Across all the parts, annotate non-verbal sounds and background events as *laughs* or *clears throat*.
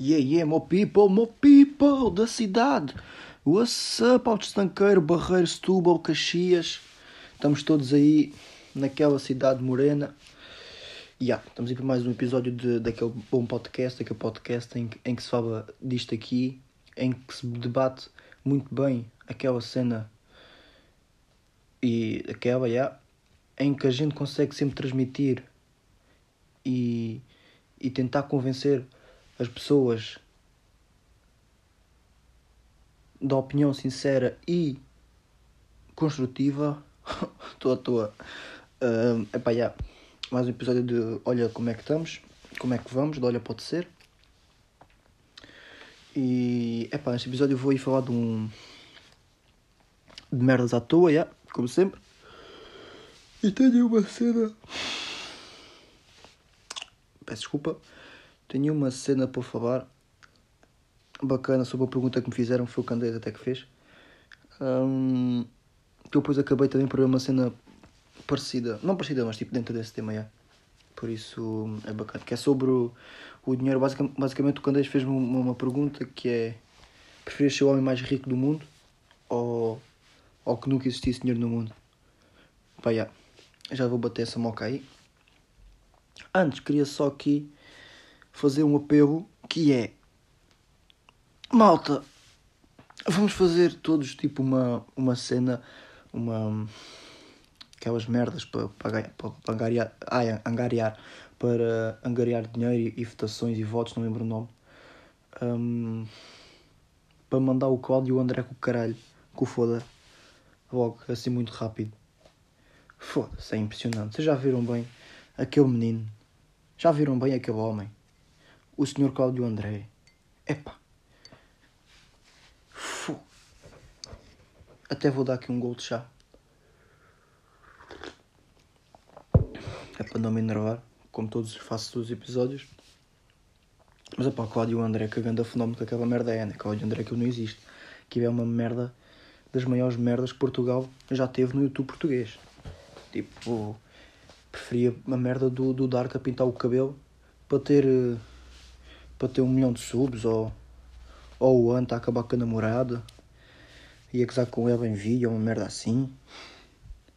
Yeah, yeah, mo people, mo people da cidade. What's up, Alto Estanqueiro, Barreiro, Setúbal, Caxias. Estamos todos aí naquela cidade morena. Yeah, estamos aí para mais um episódio de, daquele bom podcast, daquele podcast em, em que se fala disto aqui, em que se debate muito bem aquela cena e aquela, yeah, em que a gente consegue sempre transmitir e, e tentar convencer as pessoas da opinião sincera e construtiva. *laughs* Estou à toa. Uh, epá, yeah. Mais um episódio de Olha como é que estamos, como é que vamos, de Olha pode ser. E epá, neste episódio vou ir falar de um. de merdas à toa, yeah, como sempre. E tenho uma cena. Peço desculpa. Tenho uma cena para falar bacana sobre a pergunta que me fizeram, foi o Candeias até que fez. Hum, que eu depois acabei também por ver uma cena parecida, não parecida, mas tipo dentro desse tema. Por isso é bacana. Que é sobre o, o dinheiro. Basic, basicamente, o Candeias fez-me uma, uma pergunta que é: preferias ser o homem mais rico do mundo ou, ou que nunca existisse dinheiro no mundo? Vai. Já vou bater essa moca aí. Antes, queria só aqui fazer um apelo que é Malta, vamos fazer todos tipo uma, uma cena, uma aquelas merdas para, angariar, angariar, para angariar dinheiro e, e votações e votos, não lembro o nome. Hum, para mandar o Cláudio e o André com o caralho, com o foda, logo, assim muito rápido. Foda-se, é impressionante. Vocês já viram bem aquele menino? Já viram bem aquele homem? O senhor Cláudio André. Epá. Fu. Até vou dar aqui um gol de chá. É para não me enervar, como todos faço todos os episódios. Mas é pá, Cláudio André, que grande fenómeno que aquela merda é, né? Cláudio André que não existe. Que é uma merda das maiores merdas que Portugal já teve no YouTube português. Tipo, preferia a merda do, do Dark a pintar o cabelo para ter eh, para ter um milhão de subs ou, ou o Anta a acabar com a namorada e a casar com ela em vídeo, uma merda assim.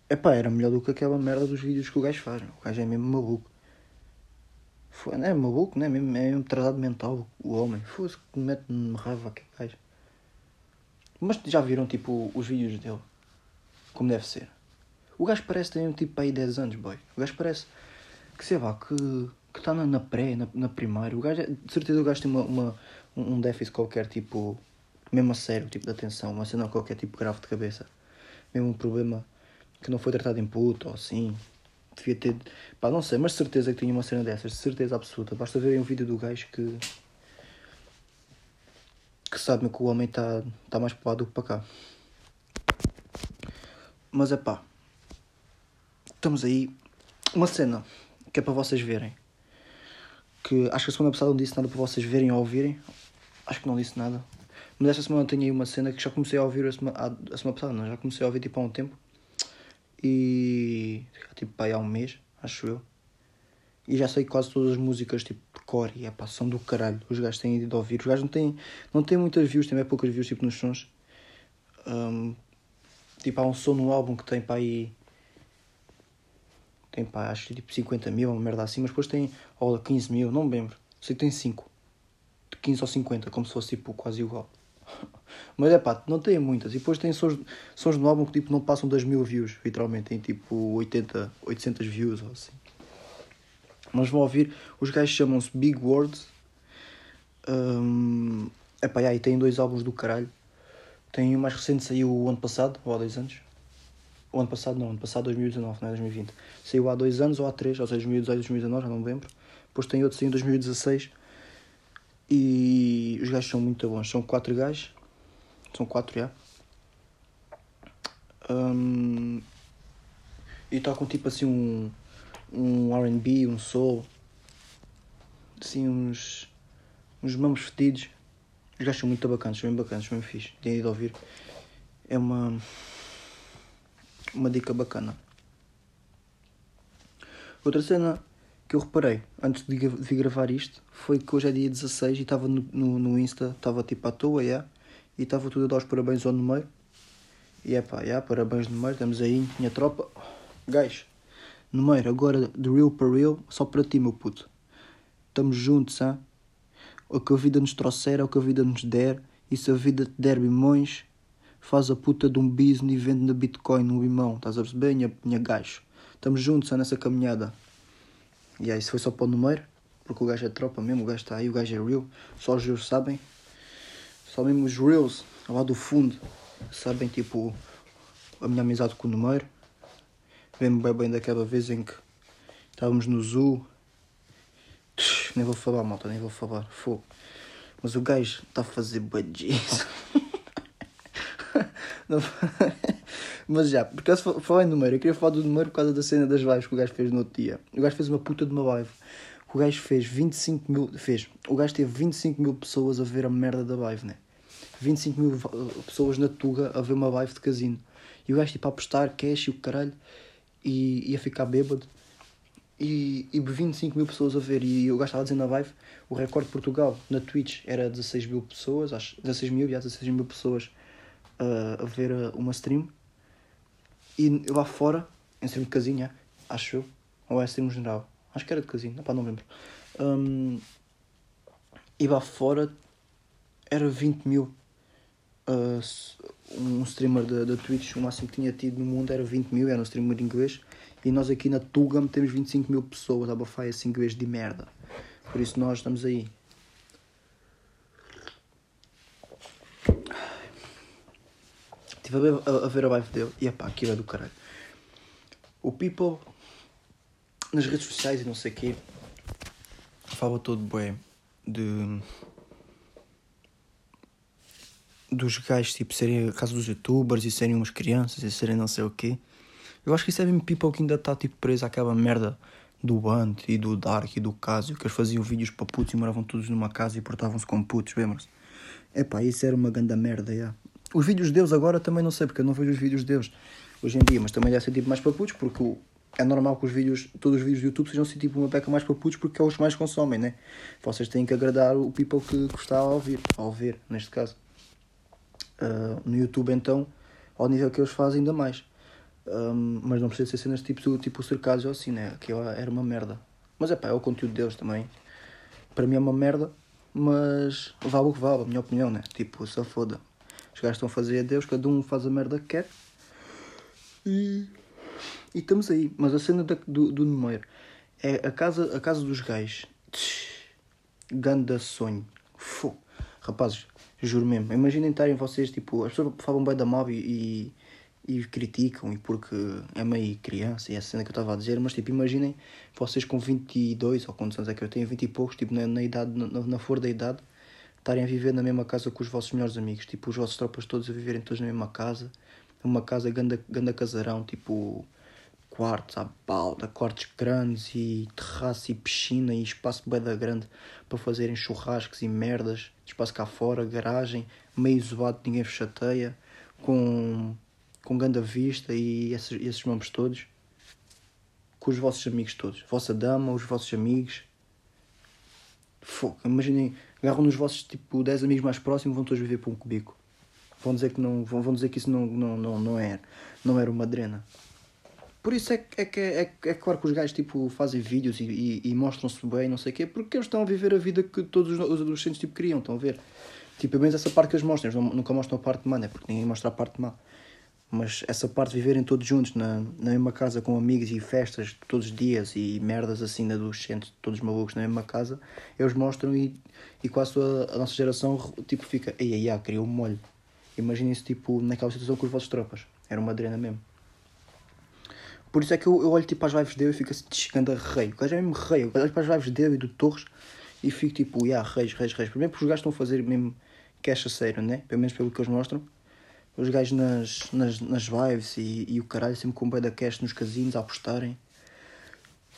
Epá, era melhor do que aquela merda dos vídeos que o gajo faz. O gajo é mesmo maluco. Foi, não é maluco, não é mesmo, é mesmo atrasado mental o homem. Foda-se que me mete-me raiva aquele gajo. Mas já viram tipo os vídeos dele? Como deve ser. O gajo parece ter tipo aí 10 anos, boy. O gajo parece que sei lá, que que está na, na pré, na, na primária. O gajo, é- de certeza o gajo tem uma, uma, um déficit qualquer, tipo, mesmo a sério, tipo de atenção, uma cena qualquer tipo grave de cabeça. Mesmo um problema que não foi tratado em puto ou assim. Devia ter. Pá, não sei, mas certeza que tinha uma cena dessas, de certeza absoluta. Basta verem um vídeo do gajo que. que sabe que o homem está tá mais para lá do que para cá. Mas é pá. Estamos aí. Uma cena que é para vocês verem. Que acho que a semana passada não disse nada para vocês verem ou ouvirem. Acho que não disse nada. Mas esta semana tenho aí uma cena que já comecei a ouvir a semana, a semana passada, não, já comecei a ouvir tipo há um tempo. E. tipo há um mês, acho eu. E já sei quase todas as músicas tipo de cor e é pá, são do caralho. Os gajos têm ido ouvir. Os gajos não têm, não têm muitas views, têm bem poucas views tipo nos sons. Hum, tipo, há um som no álbum que tem para aí. Tem pá, acho que tipo 50 mil, uma merda assim, mas depois tem ou 15 mil, não me lembro. Sei que tem 5. De 15 ou 50, como se fosse tipo quase igual. *laughs* Mas é pá, não tem muitas. E depois tem sons, sons no álbum que tipo não passam das mil views, literalmente. Tem tipo 80, 800 views ou assim. Mas vão ouvir, os gajos chamam-se Big Words. Um, epá, e aí tem dois álbuns do caralho. Tem o mais recente saiu o ano passado, ou há dois anos. O ano passado não, ano passado 2019, não é 2020. Saiu há dois anos ou há três, ou seja, 2018, 2019, já não me lembro. Depois tem outro em 2016. E os gajos são muito bons. São quatro gajos. São quatro já. Um, e tocam tipo assim um, um RB, um soul. Assim uns. uns mamos fedidos. Os gajos são muito bacanas, são bem bacanas, são bem fixe. Tenho ido ouvir. É uma. Uma dica bacana. Outra cena que eu reparei antes de vir gravar isto foi que hoje é dia 16 e estava no, no, no Insta, estava tipo à toa, yeah, e estava tudo a dar os parabéns ao número. E é pá, yeah, parabéns número, estamos aí, minha tropa. Gás, número, agora de real para real, só para ti, meu puto. Estamos juntos, hein? O que a vida nos trouxer é o que a vida nos der, e se a vida te der bimões, faz a puta de um business e vende na Bitcoin um limão, estás a perceber, minha, minha gajo? Estamos juntos hein, nessa caminhada. E aí, isso foi só para o número, porque o gajo é tropa mesmo, o gajo está aí, o gajo é real. Só os reals sabem. Só mesmo os reals, lá do fundo, sabem tipo a minha amizade com o número. Lembro bem bem daquela vez em que estávamos no zoo. Nem vou falar, malta, nem vou falar. Fogo. Mas o gajo está a fazer budgies. *laughs* *laughs* Mas já, porque falar em número, eu queria falar do número por causa da cena das lives que o gajo fez no outro dia. O gajo fez uma puta de uma live. O gajo fez 25 mil. Fez. O gajo teve 25 mil pessoas a ver a merda da live, né? 25 mil pessoas na Tuga a ver uma live de casino. E o gajo tipo a apostar cash e o caralho. E ia ficar bêbado. E, e 25 mil pessoas a ver. E o gajo estava dizendo na live: o recorde de Portugal na Twitch era 16 mil pessoas, acho. 16 mil, já 16 mil pessoas a ver uma stream. E lá fora, em stream de casinha, acho eu, ou é stream geral, acho que era de casinha, pá, não lembro. Um, e lá fora era 20 mil. Uh, um streamer da, da Twitch, o máximo que tinha tido no mundo era 20 mil, era um streamer inglês. E nós aqui na Tugam temos 25 mil pessoas a bafar esse inglês de merda. Por isso nós estamos aí. Estive a a, ver a live dele e epá, aquilo é do caralho. O People nas redes sociais e não sei o quê fala todo bem de dos gajos tipo serem a casa dos youtubers e serem umas crianças e serem não sei o quê. Eu acho que isso é mesmo people que ainda está tipo preso àquela merda do Band e do Dark e do Casio, que eles faziam vídeos para putos e moravam todos numa casa e portavam-se como putos, lembram-se? Epá, isso era uma grande merda, yeah. Os vídeos deles agora também não sei, porque eu não vejo os vídeos deles hoje em dia, mas também deve ser tipo mais para putos, porque é normal que os vídeos, todos os vídeos do YouTube sejam assim, tipo uma beca mais para putos, porque é os que mais consomem, né? Vocês têm que agradar o people que está a ouvir, a ouvir, neste caso. Uh, no YouTube, então, ao nível que eles fazem, ainda mais. Um, mas não precisa ser cenas tipo, tipo o Cercado ou assim, né? Que era uma merda. Mas é pá, é o conteúdo deles também. Para mim é uma merda, mas vale o que vale, a minha opinião, né? Tipo, só foda. Os gajos estão a fazer a Deus, cada um faz a merda que quer. E, e estamos aí. Mas a cena da, do, do número é a casa, a casa dos gajos. Ganda sonho. Fô. Rapazes, juro mesmo. Imaginem estarem vocês, tipo, as pessoas falam bem da mob e, e, e criticam, e porque é meio criança, e é a cena que eu estava a dizer, mas tipo, imaginem vocês com 22 ou quantos anos é que eu tenho, 20 e poucos, tipo, na, na idade, na, na flor da idade, estarem a viver na mesma casa com os vossos melhores amigos, tipo, os vossos tropas todos a viverem todos na mesma casa, uma casa ganda, ganda casarão, tipo, quartos à balda, quartos grandes e terraço e piscina e espaço bem da grande para fazerem churrascos e merdas, espaço cá fora, garagem, meio isolado, ninguém vos chateia, com, com grande vista e esses, esses membros todos, com os vossos amigos todos, vossa dama, os vossos amigos. Fogo, imaginem agarram nos vossos tipo 10 amigos mais próximos vão todos viver para um cubico. Vão dizer que não, vão, vão dizer que isso não, não, não, não era, não era uma drena. Por isso é que é, que é, é, claro que os gajos tipo, fazem vídeos e, e, e mostram-se bem, não sei o quê, porque eles estão a viver a vida que todos os adolescentes tipo, queriam, estão a ver. Tipo, pelo menos essa parte que eles mostram, eles nunca mostram a parte má, né? porque ninguém mostra a parte má. Mas essa parte de viverem todos juntos na, na mesma casa com amigos e festas todos os dias e merdas assim de adolescentes, todos malucos na mesma casa, eles mostram e, e quase a, a nossa geração tipo fica, ei, ei, ei, criou um molho. Imaginem-se tipo naquela situação com os vossos tropas. Era uma adrena mesmo. Por isso é que eu, eu olho tipo às lives dele e fico assim, chegando a rei. O gajo é mesmo rei. Eu olho para as lives dele e do Torres e fico tipo, yeah, reis, reis, reis. Primeiro porque os gajos estão a fazer mesmo cash a sério, né? Pelo menos pelo que eles mostram os gajos nas, nas, nas lives e, e o caralho sempre com bem da cash nos casinos a apostarem.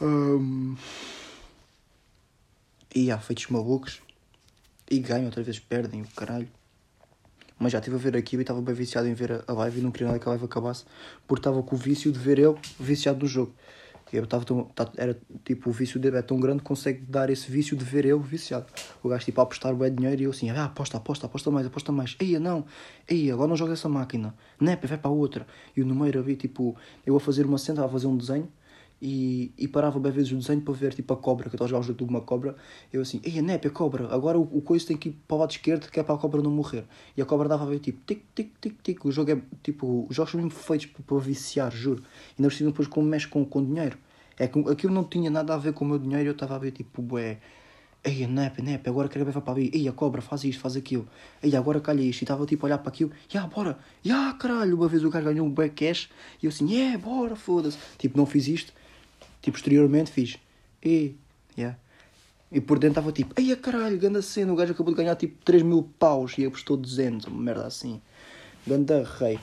Um, e há feitos malucos. E ganham, outra vez perdem o caralho. Mas já estive a ver aqui e estava bem viciado em ver a live e não queria nada que a live acabasse porque estava com o vício de ver ele viciado no jogo. Eu tava tão, tá- era tipo, o vício dele é tão grande que consegue dar esse vício de ver eu viciado. O gajo tipo a apostar bem dinheiro e eu assim, ah, aposta, aposta, aposta mais, aposta mais. Eia, não, eia, agora não joga essa máquina. Nepe, vai para outra. E o número havia tipo, eu a fazer uma cena, a fazer um desenho e, e parava bem vezes o desenho para ver tipo a cobra, que eu estava a jogar um jogo de uma cobra. Eu assim, eia, Nepe, a cobra, agora o, o coiso tem que ir para o lado esquerdo que é para a cobra não morrer. E a cobra dava a ver tipo, tic, tic, tic, tic. O jogo é tipo, os jogos são mesmo feitos para, para viciar, juro. E ainda por depois como mexe com, com dinheiro. É que aquilo não tinha nada a ver com o meu dinheiro, eu estava a ver tipo, bué. Ei, nepe, nepe, agora quero ver para ali. Ei, a cobra, faz isto, faz aquilo. Ei, agora calha isto. E estava tipo a olhar para aquilo. Ya, bora. Ya, caralho. Uma vez o gajo ganhou um bué cash. E eu assim, é, yeah, bora, foda-se. Tipo, não fiz isto. Tipo, posteriormente fiz. E, ya. E por dentro estava tipo, ei, a caralho, ganda cena. O gajo acabou de ganhar tipo 3 mil paus e apostou 200. Uma merda assim. Ganda rei.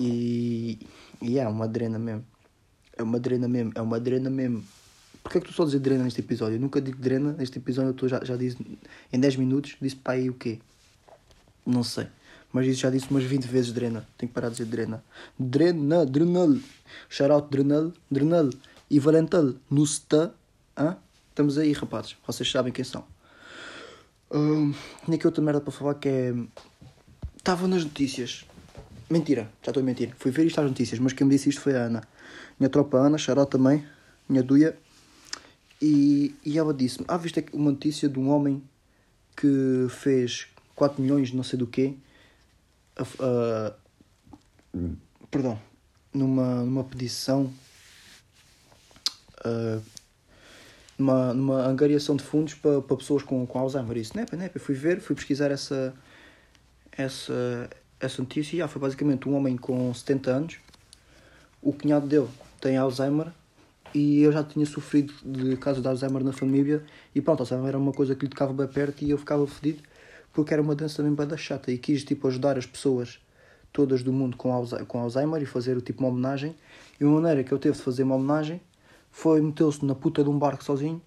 E, e é uma drena mesmo. É uma drena mesmo, é uma drena mesmo. Porquê é que tu só dizes drena neste episódio? Eu nunca digo drena, neste episódio eu tô, já, já disse, em 10 minutos, disse para aí o quê? Não sei. Mas isso já disse umas 20 vezes drena. Tenho que parar de dizer drena. Drena, drenal. Shoutout drenal, drenal. E valental, no sta. Hã? Estamos aí, rapazes. Vocês sabem quem são. Hum, tinha aqui outra merda para falar que é... Estava nas notícias. Mentira, já estou a mentir. Fui ver isto às notícias, mas quem me disse isto foi a Ana. Minha tropa Ana, Xaró também, minha Duia. E, e ela disse-me: Ah, viste uma notícia de um homem que fez 4 milhões de não sei do quê. Uh, uh, perdão. Numa, numa petição. Uh, numa, numa angariação de fundos para, para pessoas com, com Alzheimer. Isso, nepa, nepa. Fui ver, fui pesquisar essa, essa, essa notícia. E ah, foi basicamente um homem com 70 anos. O cunhado dele tem Alzheimer e eu já tinha sofrido de caso de Alzheimer na família e pronto, Alzheimer era uma coisa que lhe tocava bem perto e eu ficava fedido porque era uma doença também bem da chata e quis tipo ajudar as pessoas todas do mundo com Alzheimer e fazer o tipo uma homenagem e uma maneira que eu teve de fazer uma homenagem foi meteu-se na puta de um barco sozinho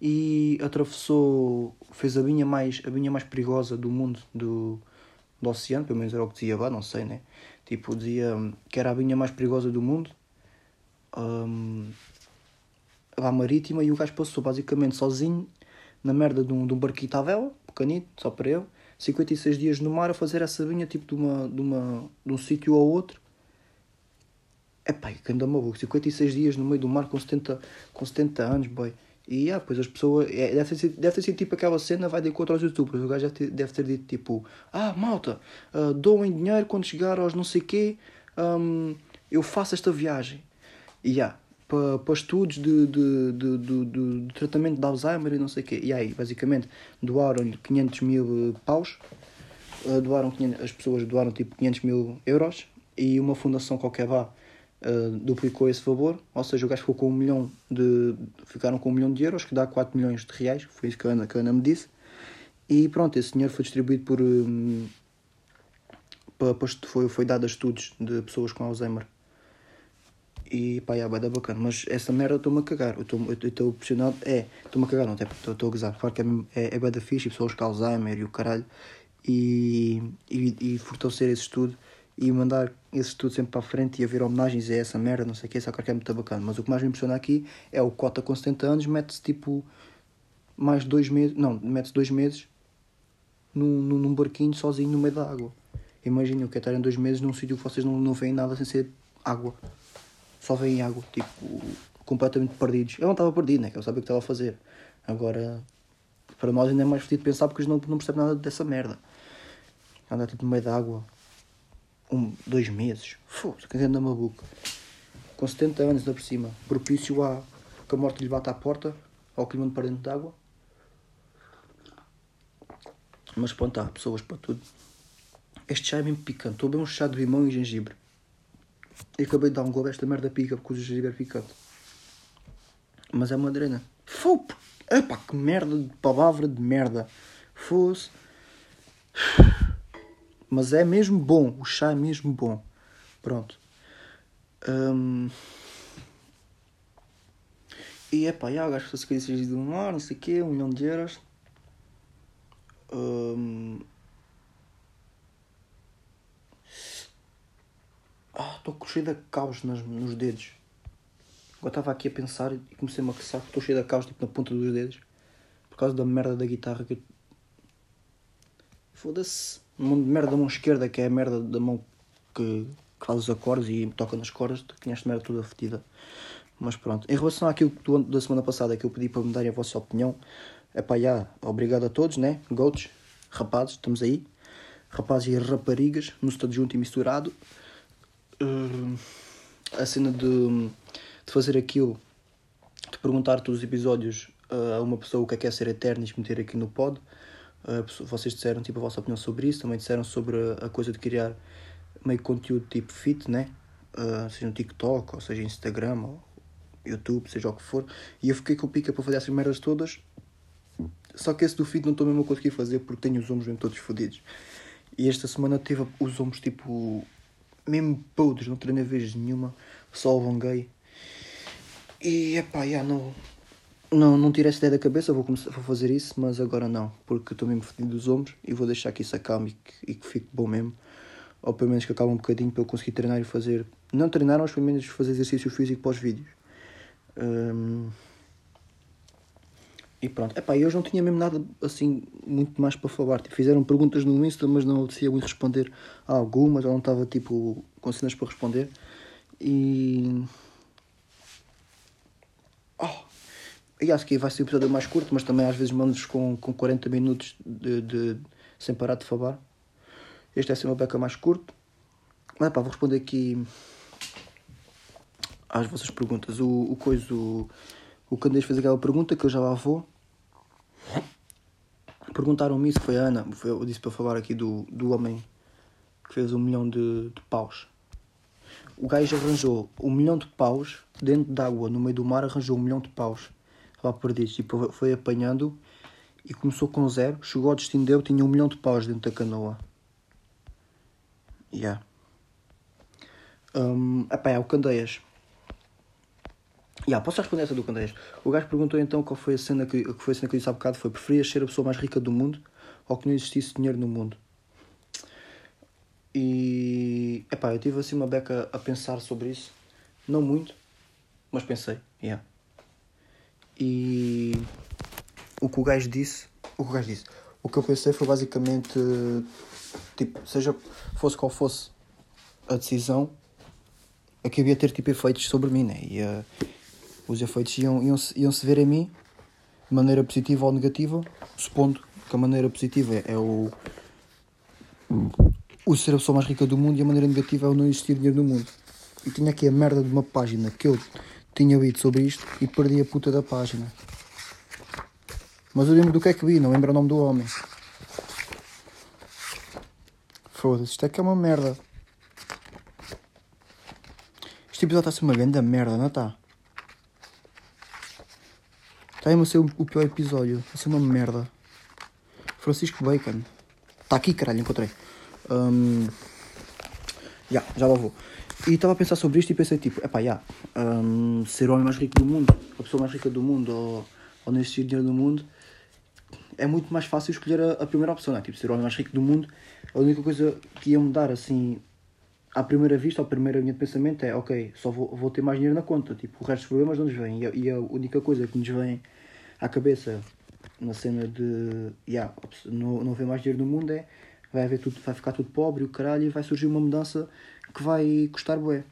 e atravessou fez a vinha mais a vinha mais perigosa do mundo do, do oceano pelo menos era o que dizia lá não sei né tipo dizia que era a vinha mais perigosa do mundo um, à marítima e o gajo passou basicamente sozinho na merda de um, de um barquito à vela, pequenito, só para ele, 56 dias no mar a fazer essa vinha tipo de, uma, de, uma, de um sítio ao outro. É pá, que anda maluco, 56 dias no meio do mar com 70, com 70 anos, boy. E ah, pois as pessoas. É, deve, ter sido, deve ter sido tipo aquela cena, vai de encontro aos youtubers. O gajo deve ter, deve ter dito tipo: Ah, malta, uh, doem dinheiro quando chegar aos não sei quê, um, eu faço esta viagem. E yeah, para, para estudos de, de, de, de, de, tratamento de Alzheimer e não sei quê. E aí, basicamente, doaram-lhe 500 mil paus. Uh, doaram 500, as pessoas doaram tipo 500 mil euros e uma fundação qualquer lá uh, duplicou esse valor, ou seja, o gajo ficou com um milhão de. ficaram com um milhão de euros, que dá 4 milhões de reais, foi isso que a Ana, que a Ana me disse. E pronto, esse dinheiro foi distribuído por. Um, para, foi, foi dado a estudos de pessoas com Alzheimer. E pá, é bada bacana. Mas essa merda eu estou-me a cagar. Eu estou pressionado. É, estou-me a cagar, não, estou a gozar. Claro que é, é, é bada fixe, pessoas com Alzheimer e o caralho. E, e, e fortalecer esse estudo e mandar esse estudo sempre para a frente e haver homenagens a essa merda, não sei o que, isso que é muito bacana. Mas o que mais me impressiona aqui é o cota com 70 anos, mete-se tipo mais dois meses, não, mete-se dois meses num, num barquinho sozinho no meio da água. Imaginem o que é estar em dois meses num sítio que vocês não, não veem nada sem ser água só veem água, tipo, completamente perdidos. Eu não estava perdido, né? Eu sabia o que estava a fazer. Agora, para nós ainda é mais fodido pensar porque eles não, não percebem nada dessa merda. Andar tipo no meio da água, um, dois meses, foda-se, que anda maluco. Com 70 anos ainda por cima, propício a que a morte lhe bata à porta, ao clima para dentro d'água. Mas pronto, há pessoas para tudo. Este chá é mesmo picante. Estou beber um chá de limão e gengibre. E acabei de dar um gol esta merda pica porque o gengibre é picante. Mas é uma drena. Fopo! Epá, que merda de palavra de merda. Fosse. Mas é mesmo bom. O chá é mesmo bom. Pronto. Um... E epá, já, gasto se queria de um ar, não sei o quê, um milhão de euros. Um... Ah, estou cheio de caos nas, nos dedos. Agora estava aqui a pensar e comecei-me a caçar, estou cheio de caos tipo, na ponta dos dedos. Por causa da merda da guitarra que eu... Foda-se. Mão de merda da mão esquerda, que é a merda da mão que, que faz os acordes e toca nas cordas, tinha esta merda toda fedida. Mas pronto. Em relação àquilo do, da semana passada que eu pedi para me darem a vossa opinião, é pá, já, obrigado a todos, né? Goats, rapazes, estamos aí. Rapazes e raparigas, no estado junto e misturado. Uh, a cena de, de fazer aquilo, de perguntar todos os episódios uh, a uma pessoa o que é que é ser eterno e meter aqui no pod. Vocês disseram tipo, a vossa opinião sobre isso, também disseram sobre a, coisa de criar meio conteúdo tipo fit, né? Uh, seja no TikTok, ou seja Instagram, ou YouTube, seja o que for. E eu fiquei com pica para fazer essas merdas todas. Só que esse do fit não estou mesmo a conseguir fazer porque tenho os ombros mesmo todos fodidos. E esta semana tive os ombros tipo. mesmo podres, não treinei vez nenhuma, só alonguei. E epá, já não. Não, não tirei essa ideia da cabeça, vou, começar, vou fazer isso, mas agora não, porque estou mesmo fodido dos ombros e vou deixar que isso acalme e que, e que fique bom mesmo. Ou pelo menos que acalme um bocadinho para eu conseguir treinar e fazer. Não treinar, mas pelo menos fazer exercício físico para os vídeos. Um... E pronto. Epá, eu não tinha mesmo nada assim muito mais para falar. Tipo, fizeram perguntas no Insta, mas não apetecia muito responder a algumas, ou não estava tipo com cenas para responder. E. Oh! E acho que vai ser o episódio mais curto, mas também às vezes mando com, com 40 minutos de, de, sem parar de falar. Este é ser uma beca mais curto. Mas pá, vou responder aqui às vossas perguntas. O, o coisa, o, o Candês fez aquela pergunta que eu já lá vou. Perguntaram-me isso, foi a Ana, foi, eu disse para falar aqui do, do homem que fez um milhão de, de paus. O gajo arranjou um milhão de paus dentro d'água, no meio do mar, arranjou um milhão de paus lá perdidos. Tipo, foi apanhando e começou com zero, chegou ao destino dele, tinha um milhão de paus dentro da canoa. Yeah. Um, epá, é o Candeias. Yeah, posso responder essa do Candeias? O gajo perguntou então qual foi a cena que, que foi a cena que eu disse há bocado. Foi, preferias ser a pessoa mais rica do mundo ou que não existisse dinheiro no mundo? E, epá, eu tive assim uma beca a pensar sobre isso. Não muito, mas pensei, yeah. E o que o gajo disse, o que o gajo disse, o que eu pensei foi basicamente, tipo, seja fosse qual fosse a decisão, a que havia ter tipo efeitos sobre mim, né? E, uh, os efeitos iam, iam, iam se ver em mim de maneira positiva ou negativa, supondo que a maneira positiva é, é o, o ser a pessoa mais rica do mundo e a maneira negativa é o não existir dinheiro no mundo. E tinha aqui a merda de uma página que eu tinha lido sobre isto e perdi a puta da página. Mas eu lembro do que é que vi, não lembro o nome do homem. Foda-se, isto é que é uma merda. Este episódio está a ser uma grande merda, não está? Está a ser o pior episódio. Vai ser uma merda. Francisco Bacon. Está aqui, caralho, encontrei. Um, yeah, já lá vou. E estava a pensar sobre isto e pensei tipo, epá, yeah, um, ser o homem mais rico do mundo, a pessoa mais rica do mundo ou, ou existir dinheiro no mundo, é muito mais fácil escolher a, a primeira opção, não é? Tipo, ser o homem mais rico do mundo, a única coisa que ia mudar assim à primeira vista, à primeira linha de pensamento é ok, só vou, vou ter mais dinheiro na conta, tipo, o resto dos problemas não nos vêm. E a, e a única coisa que nos vem à cabeça na cena de yeah, não, não haver mais dinheiro no mundo é vai, haver tudo, vai ficar tudo pobre o caralho e vai surgir uma mudança que vai custar bué.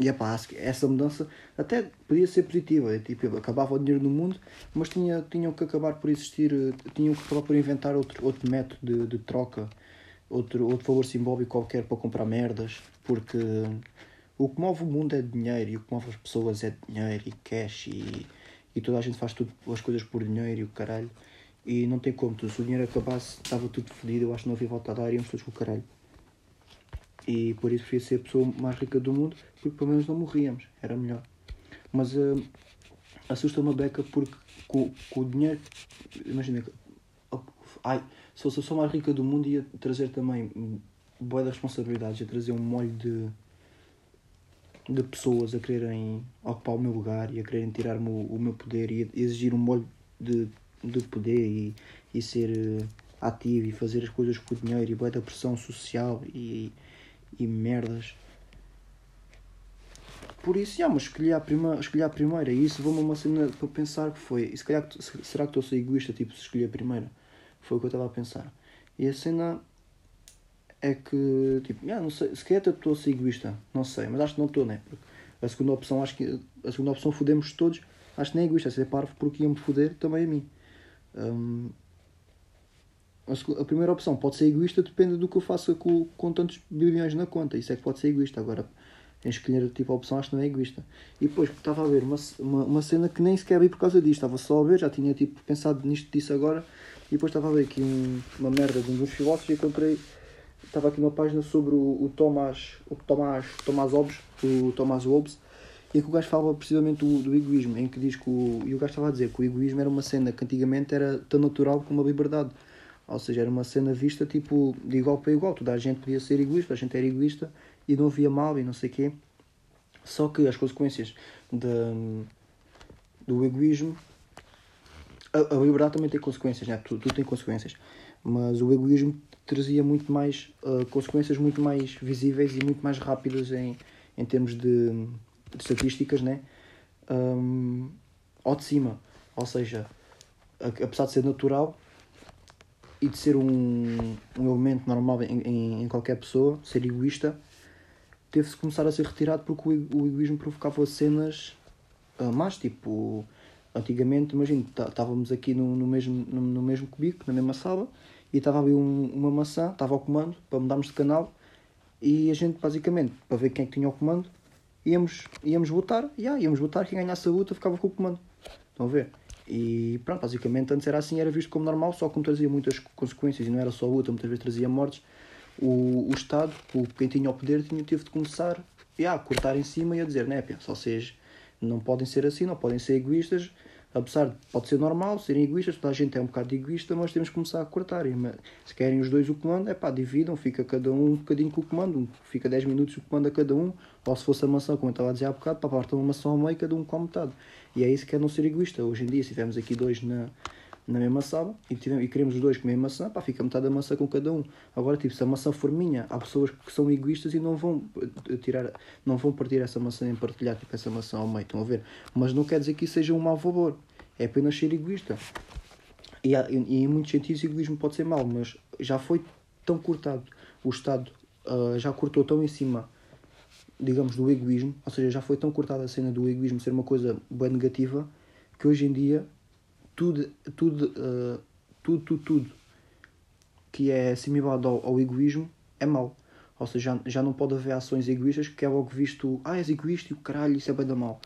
E epá, essa mudança até podia ser positiva, é tipo, acabava o dinheiro no mundo, mas tinha, tinham que acabar por existir, tinham que acabar por inventar outro, outro método de, de troca outro, outro valor simbólico qualquer para comprar merdas, porque o que move o mundo é dinheiro e o que move as pessoas é dinheiro e cash e, e toda a gente faz tudo as coisas por dinheiro e o caralho. E não tem como, se o dinheiro acabasse, estava tudo fodido, eu acho que não havia volta a dar íamos todos com o caralho. E por isso preferia ser a pessoa mais rica do mundo, porque pelo menos não morríamos, era melhor. Mas uh, assusta-me a beca porque com, com o dinheiro, imagina, ai, se fosse a pessoa mais rica do mundo, ia trazer também boa das responsabilidades, ia trazer um molho de, de pessoas a quererem ocupar o meu lugar e a quererem tirar-me o, o, meu poder e exigir um molho de, de poder e, e ser uh, ativo e fazer as coisas por dinheiro e boa da pressão social e, e merdas. por isso, já, mas escolhi a, prima, escolhi a primeira e isso levou-me uma cena para pensar que foi. E se calhar, será que estou a ser egoísta, tipo, se escolhi a primeira? Foi o que eu estava a pensar. E a cena é que, tipo, não sei, se calhar estou a ser egoísta, não sei, mas acho que não estou, né? Porque a segunda opção, acho que a segunda opção fodemos todos, acho que nem é egoísta, é ser parvo porque ia-me foder também a mim. Um, a, primeira opção pode ser egoísta, depende do que eu faça com, com tantos bilhões na conta, isso é que pode ser egoísta. Agora, em escolher tipo a opção, acho que não é egoísta. E depois, estava a ver uma, uma, uma cena que nem sequer vi por causa disto, estava só a ver, já tinha tipo pensado nisto disso agora, e depois estava a ver aqui um, uma merda de um dos filósofos e encontrei estava aqui uma página sobre o, o Tomás, o Tomás, Tomás Hobbes, o Tomás Hobbes, e que o gajo falava precisamente do, do egoísmo, em que diz que o, e o gajo estava a dizer que o egoísmo era uma cena que antigamente era tão natural como a liberdade. Ou seja, era uma cena vista tipo de igual para igual. Toda a gente podia ser egoísta, a gente era egoísta e não havia mal e não sei o quê. Só que as consequências de, do egoísmo. A, a liberdade também tem consequências, né? tudo, tudo tem consequências. Mas o egoísmo trazia muito mais uh, consequências muito mais visíveis e muito mais rápidas em, em termos de, estatísticas, né? Um, ao de cima. Ou seja, apesar de ser natural e de ser um, um elemento normal em, em, em qualquer pessoa, ser egoísta, teve-se começar a ser retirado porque o, o egoísmo provocava cenas uh, más, tipo, antigamente, imagino, estávamos aqui no, no, mesmo, no, no mesmo cubico, na mesma sala, e estava ali um, uma maçã, estava ao comando para mudarmos de canal e a gente basicamente, para ver quem é que tinha o comando, íamos, íamos votar, yeah, íamos votar, quem ganhasse a luta ficava com o comando. Estão a ver? E pronto, basicamente antes era assim, era visto como normal, só como trazia muitas consequências e não era só luta, muitas vezes trazia mortes. O, o Estado, o, quem tinha o poder, tinha, teve de começar yeah, a cortar em cima e a dizer: né, só vocês não podem ser assim, não podem ser egoístas, apesar de pode ser normal serem egoístas, toda a gente é um bocado egoísta, mas temos que começar a cortar. Se querem os dois o comando, é pá, dividam, fica cada um um bocadinho com o comando, fica 10 minutos o comando a cada um, ou se fosse a maçã, como eu estava a dizer há bocado, pá, partam uma maçã ao meio, cada um com metade. E é isso que é não ser egoísta. Hoje em dia, se tivermos aqui dois na, na mesma sala e, tivemos, e queremos os dois comer maçã, pá, fica metade da maçã com cada um. Agora, tipo, se a maçã for minha, há pessoas que são egoístas e não vão tirar, não vão partir essa maçã em partilhar, tipo, essa maçã ao meio, estão a ver? Mas não quer dizer que isso seja um mau favor é apenas ser egoísta. E, há, e, em muitos sentidos o egoísmo pode ser mau, mas já foi tão cortado, o Estado uh, já cortou tão em cima, digamos, do egoísmo, ou seja, já foi tão cortada a cena do egoísmo ser uma coisa bem negativa, que hoje em dia tudo, tudo, uh, tudo, tudo, tudo que é assimilado ao, ao egoísmo é mau. Ou seja, já, já não pode haver ações egoístas que é logo visto, ah, és egoísta e o caralho, isso é bem da mal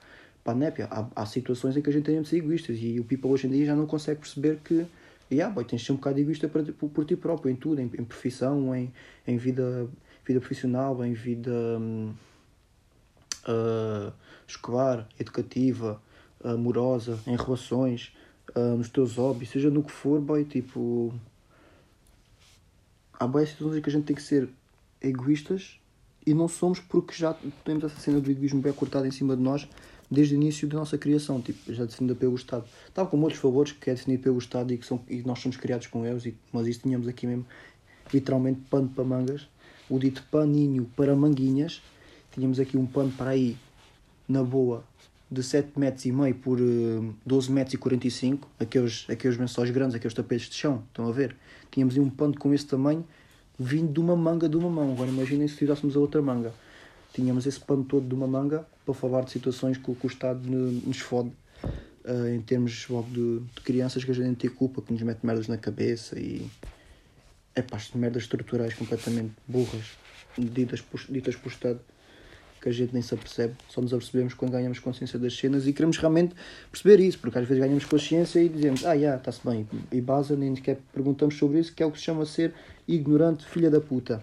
pá, né, há, há situações em que a gente tem de ser egoístas e o people hoje em dia já não consegue perceber que yeah, boy, tens de ser um bocado egoísta por, por, por ti próprio, em tudo, em, em profissão, em, em vida, vida profissional, em vida uh, escolar, educativa, amorosa, em relações, uh, nos teus hobbies, seja no que for, boy, tipo. Há boas situações em que a gente tem que ser egoístas e não somos porque já temos essa cena do egoísmo bem cortada em cima de nós desde o início da nossa criação, tipo, já definida pelo Estado. Estava com outros favores que é definido pelo Estado e que são, e nós somos criados com eles, e, mas isso tínhamos aqui mesmo, literalmente, pano para mangas. O dito paninho para manguinhas. Tínhamos aqui um pano para aí, na boa, de 7 metros e meio por uh, 12 metros e 45, aqueles, aqueles lençóis grandes, aqueles tapetes de chão, estão a ver? Tínhamos um pano com esse tamanho, vindo de uma manga de uma mão. Agora imaginem se tirássemos a outra manga. Tínhamos esse pano todo de uma manga para falar de situações que, que o Estado nos fode uh, em termos logo de, de, crianças que a gente tem culpa, que nos mete merdas na cabeça e é pá, merdas estruturais completamente burras, ditas por, ditas por Estado que a gente nem se apercebe, só nos apercebemos quando ganhamos consciência das cenas e queremos realmente perceber isso, porque às vezes ganhamos consciência e dizemos, ah, já, yeah, está-se bem, e base, nem sequer perguntamos sobre isso, que é o que se chama ser ignorante filha da puta,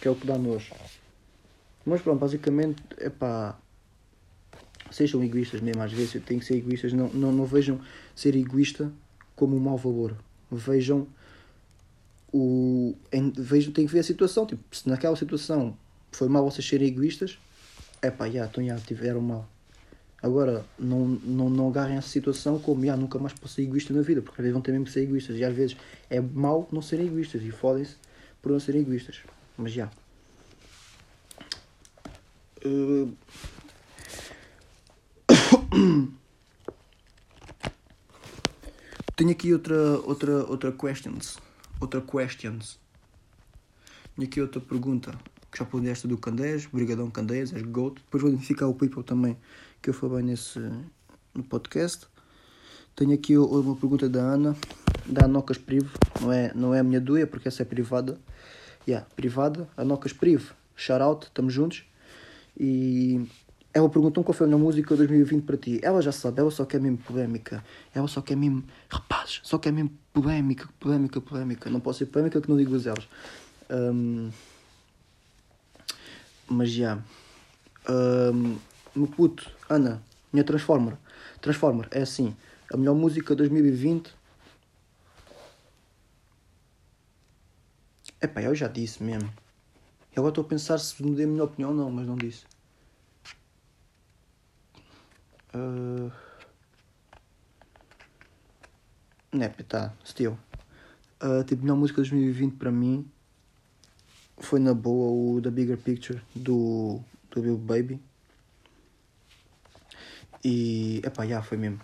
que é o que dá nojo. Mas pronto, basicamente, é pá, sejam egoístas mesmo às vezes, têm que ser egoístas, não, não, não vejam ser egoísta como um mau valor. Vejam o. Em, vejam, tem que ver a situação. Tipo, se naquela situação foi mal vocês serem egoístas, é pá, já, então já tiveram mal. Agora, não, não, não agarrem essa situação como, já, nunca mais posso ser egoísta na vida, porque às vezes vão ter mesmo que ser egoístas. E às vezes é mau não serem egoístas e fodem-se por não serem egoístas. Mas já. Uh, *coughs* Tenho aqui outra, outra, outra questions. Outra questions. Tenho aqui outra pergunta. Que já pude esta do Candés, Brigadão Candés, és GOAT. Depois vou identificar o People também, que eu falei nesse no podcast. Tenho aqui uma pergunta da Ana, da Anocas Privo. Não é, não é a minha duia, porque essa é privada. Yeah, privada, Anocas Privo. Shout out, estamos juntos. E ela perguntou qual foi a minha música 2020 para ti. Ela já sabe, ela só quer mesmo polémica. Ela só quer mesmo. Rapazes, só quer mesmo polémica, polémica, polémica. Não posso ser polémica que não digo os elas. Um, mas já. Um, meu puto, Ana, minha Transformer. Transformer é assim. A melhor música 2020. Epá, eu já disse mesmo. Eu agora estou a pensar se mudei a minha opinião ou não, mas não disse. Uh... Nep, tá, still. Uh, tipo, melhor música de 2020 para mim foi na boa o The Bigger Picture do, do Bill Baby. E, epá, já foi mesmo.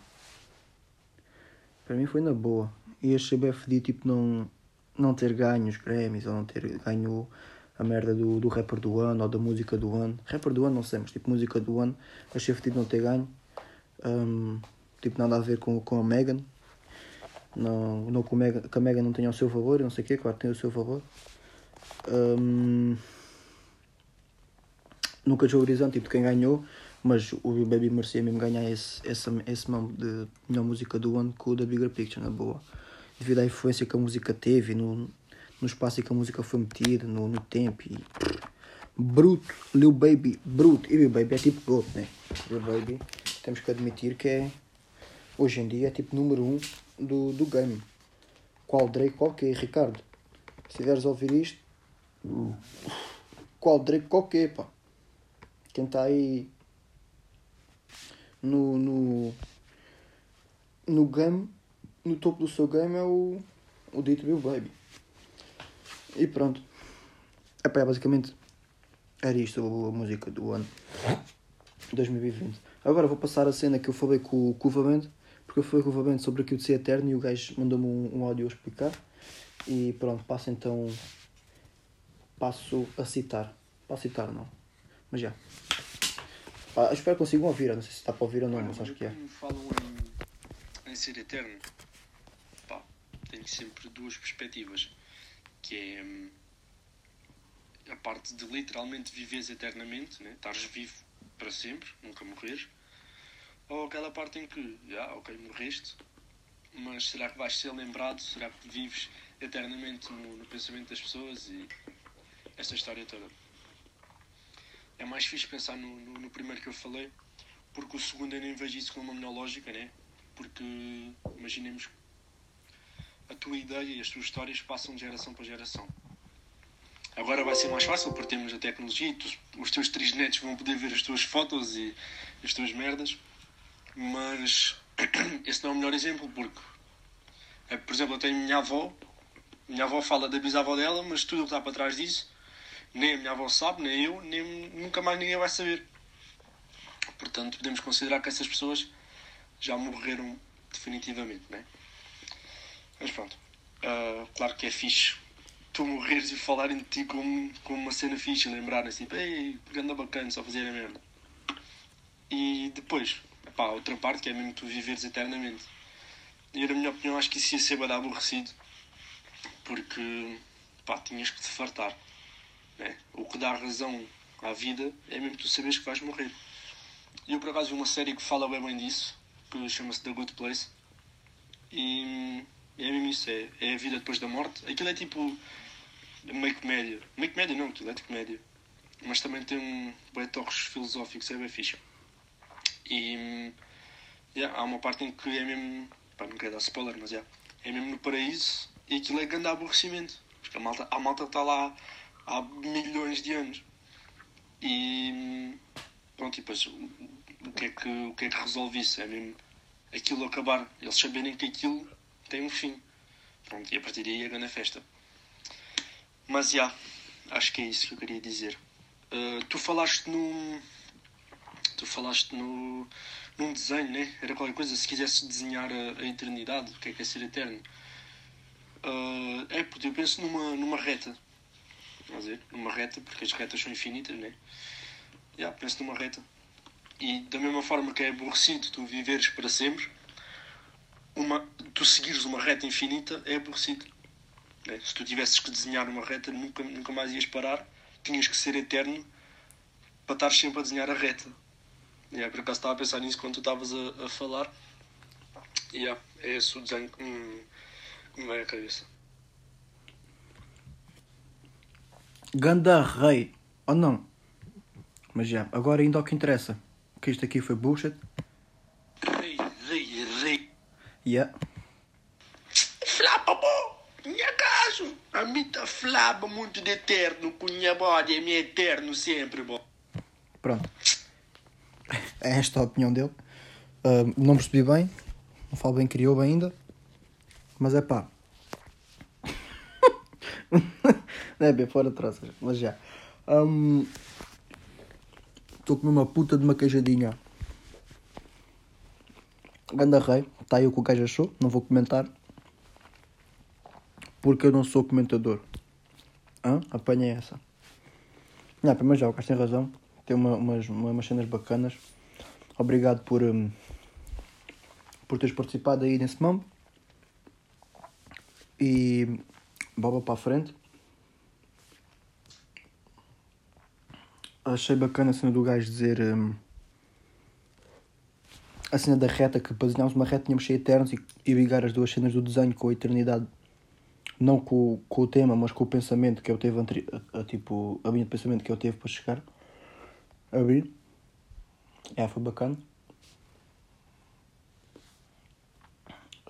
Para mim foi na boa. E achei bem fedido, tipo, não, não ter ganho os Grammys ou não ter ganho a merda do, do rapper do ano ou da música do ano. Rapper do ano não sei, mas tipo, música do ano. Achei fedido não ter ganho. Um, tipo, nada a ver com, com a Megan. Não, não a Megan, que a Megan não tenha o seu favor, não sei o quê, claro tem o seu favor. Um, nunca desvalorizando tipo, quem ganhou, mas o Baby merecia mesmo ganhar esse, esse, esse nome de melhor música do ano com o da Bigger Picture, na boa. Devido à influência que a música teve, no, no espaço em que a música foi metida, no, no tempo. E, bruto, Lil Baby, bruto. E Lil Baby é tipo goat, né? Lil Baby temos que admitir que é hoje em dia é tipo número um do, do game. Qual Drake, qual que é, Ricardo? Se tiveres a ouvir isto, qual Drake, qual que é, pá? Quem está aí no, no, no game, no topo do seu game é o, o Dito Bill Baby. E pronto. Epá, basicamente era isto a música do ano 2020. Agora vou passar a cena que eu falei com, com o Vavente, porque eu falei com o Vavente sobre aquilo de ser eterno e o gajo mandou-me um, um áudio a explicar. E pronto, passo então. Passo a citar. Passo a citar, não. Mas já. Ah, espero que consigam ouvir, não sei se está para ouvir ou não, mas acho que é. falam em, em ser eterno, pá, tenho sempre duas perspectivas. Que é hum, a parte de literalmente viveres eternamente, né? estares vivo para sempre, nunca morreres ou aquela parte em que, já, ok, morreste, mas será que vais ser lembrado? Será que vives eternamente no, no pensamento das pessoas e esta história toda? É mais fixe pensar no, no, no, primeiro que eu falei, porque o segundo eu nem vejo isso com uma melhor lógica, né? Porque imaginemos a tua ideia e as tuas histórias passam de geração para geração. Agora vai ser mais fácil porque temos a tecnologia e tu, os teus três netos vão poder ver as tuas fotos e as tuas merdas. Mas *clears throat* esse não é o melhor exemplo, porque, é, por exemplo, eu tenho minha avó, minha avó fala da bisavó dela, mas tudo o que está para trás disso, nem a minha avó sabe, nem eu, nem nunca mais ninguém vai saber. Portanto, podemos considerar que essas pessoas já morreram definitivamente, né? Mas pronto, uh, claro que é fixe tu morreres e falarem de ti como, como uma cena fixe, lembrarem assim, ei, anda bacana, só fazer a merda. E depois, pá, outra parte que é mesmo tu viveres eternamente. E na minha opinião acho que isso ia ser bem aborrecido. Porque pá, tinhas que te fartar. Né? O que dá razão à vida é mesmo tu saberes que vais morrer. E eu por acaso vi uma série que fala bem bem disso, que chama-se The Good Place. E é mesmo isso, é, é a vida depois da morte. Aquilo é tipo meio comédia. Meio comédia não, aquilo é de comédia. Mas também tem um bem torres filosóficos, é bem fixe. E yeah, há uma parte em que é mesmo. Pá, não quero dar spoiler, mas yeah, é mesmo no paraíso e aquilo é grande aborrecimento. Porque a malta, a malta está lá há milhões de anos. E pronto, e depois o que é que, o que, é que resolve isso? É mesmo aquilo acabar, eles saberem que aquilo tem um fim. Pronto, e a partir daí é grande festa. Mas já, yeah, acho que é isso que eu queria dizer. Uh, tu falaste no, tu falaste no, num desenho, né? Era qualquer coisa, se quisesse desenhar a, a eternidade, o que é que é ser eterno? Uh, é, porque eu penso numa, numa reta. Dizer, numa reta, porque as retas são infinitas, né? Yeah, penso numa reta. E da mesma forma que é aborrecido tu viveres para sempre, uma, tu seguires uma reta infinita é aborrecido. Né? Se tu tivesses que desenhar uma reta, nunca, nunca mais ias parar, tinhas que ser eterno para estar sempre a desenhar a reta. Yeah, por acaso estava a pensar nisso quando tu estavas a, a falar. Yeah, é esse o desenho que me, que me vai à cabeça. Ganda rei. Ou não? Mas já, agora ainda ao que interessa. Que isto aqui foi bullshit. Rei, rei, rei. Yeah. Flapa, pô! Minha caso! A mim tá flapa muito de eterno, com minha body é minha eterno sempre, bom. Pronto. É esta a opinião dele. Ah, não percebi bem. Não falo bem criou bem ainda. Mas é pá. Não *laughs* é bem fora troças, mas já. Estou comer uma puta de uma queijadinha. Ganda rei, está aí o que o gajo achou, não vou comentar. Porque eu não sou comentador. Hã? Apanha essa. Não, primeiro já, o gajo tem razão. Tem uma, umas, uma- umas cenas bacanas. Obrigado por, hum, por teres participado aí nesse mambo. E boba para a frente. Achei bacana a cena do gajo dizer hum, a cena da reta, que para desenharmos uma reta tínhamos ser eternos e, e ligar as duas cenas do desenho com a eternidade. Não com, com o tema, mas com o pensamento que eu teve a, a, tipo, a linha de pensamento que eu teve para chegar a vir. É, foi bacana.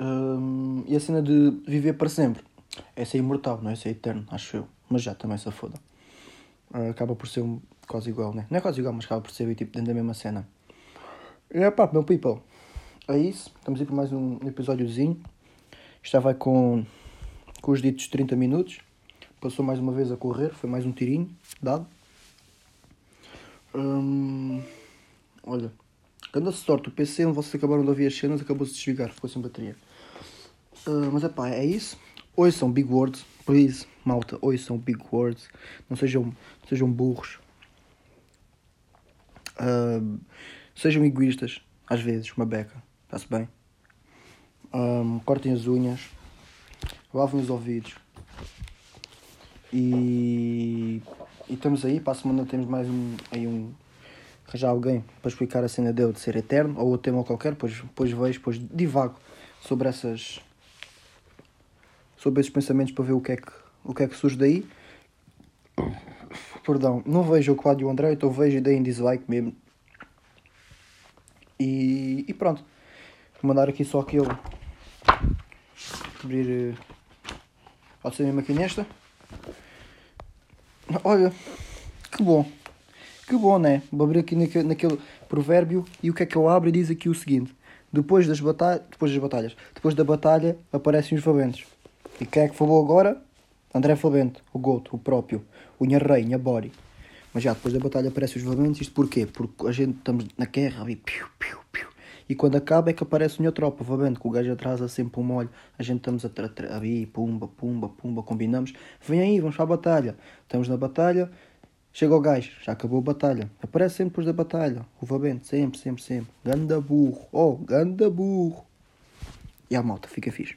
Hum, e a cena de viver para sempre. Essa é imortal, não é? Essa é eterno, acho eu. Mas já também se foda. Ah, acaba por ser um, quase igual, né? Não é quase igual, mas acaba por ser tipo, dentro da mesma cena. E é pá, meu people. É isso. Estamos aí para mais um episódiozinho. Isto vai com, com os ditos 30 minutos. Passou mais uma vez a correr. Foi mais um tirinho dado. Hum, olha. Grande sorte. O PC onde vocês acabaram de ouvir as cenas acabou-se de desligar. Ficou sem bateria. Ah, mas é pá, é isso. Ouçam big words. Please, malta. Ouçam big words. Não sejam, sejam burros. Ah, sejam egoístas. Às vezes, uma beca. Está-se bem. Ah, cortem as unhas. Lavem os ouvidos. E, e estamos aí. Para a semana temos mais um, aí um, arranjar alguém para explicar a cena dele de ser eterno ou outro tema qualquer, depois, depois vejo, depois divago sobre essas sobre esses pensamentos para ver o que é que, o que, é que surge daí. Perdão, não vejo o do André, então vejo e dei em dislike mesmo. E, e pronto. Vou mandar aqui só aquele. Abrir. eh, Pode ser mesmo aqui nesta. Olha, que bom. Que bom, né? Vou abrir aqui naquele, naquele provérbio e o que é que eu abro e diz aqui o seguinte: depois das, batalhas, depois das batalhas, depois da batalha aparecem os fabentos. E quem é que falou agora? André Fabento, o Goto, o próprio, o Nharrei, Nhambori. Mas já depois da batalha aparecem os fabentos, isto porquê? Porque a gente estamos na guerra ali, piu, piu, piu. E quando acaba é que aparece a minha tropa, Fabento, que o gajo atrasa sempre um molho. A gente estamos a ali, pumba, pumba, pumba, combinamos. Vem aí, vamos para a batalha. Estamos na batalha, Chega o gajo, já acabou a batalha. Aparece sempre depois da batalha. O Vabente, sempre, sempre, sempre. Ganda burro. Oh, ganda burro. E a malta, fica fixe.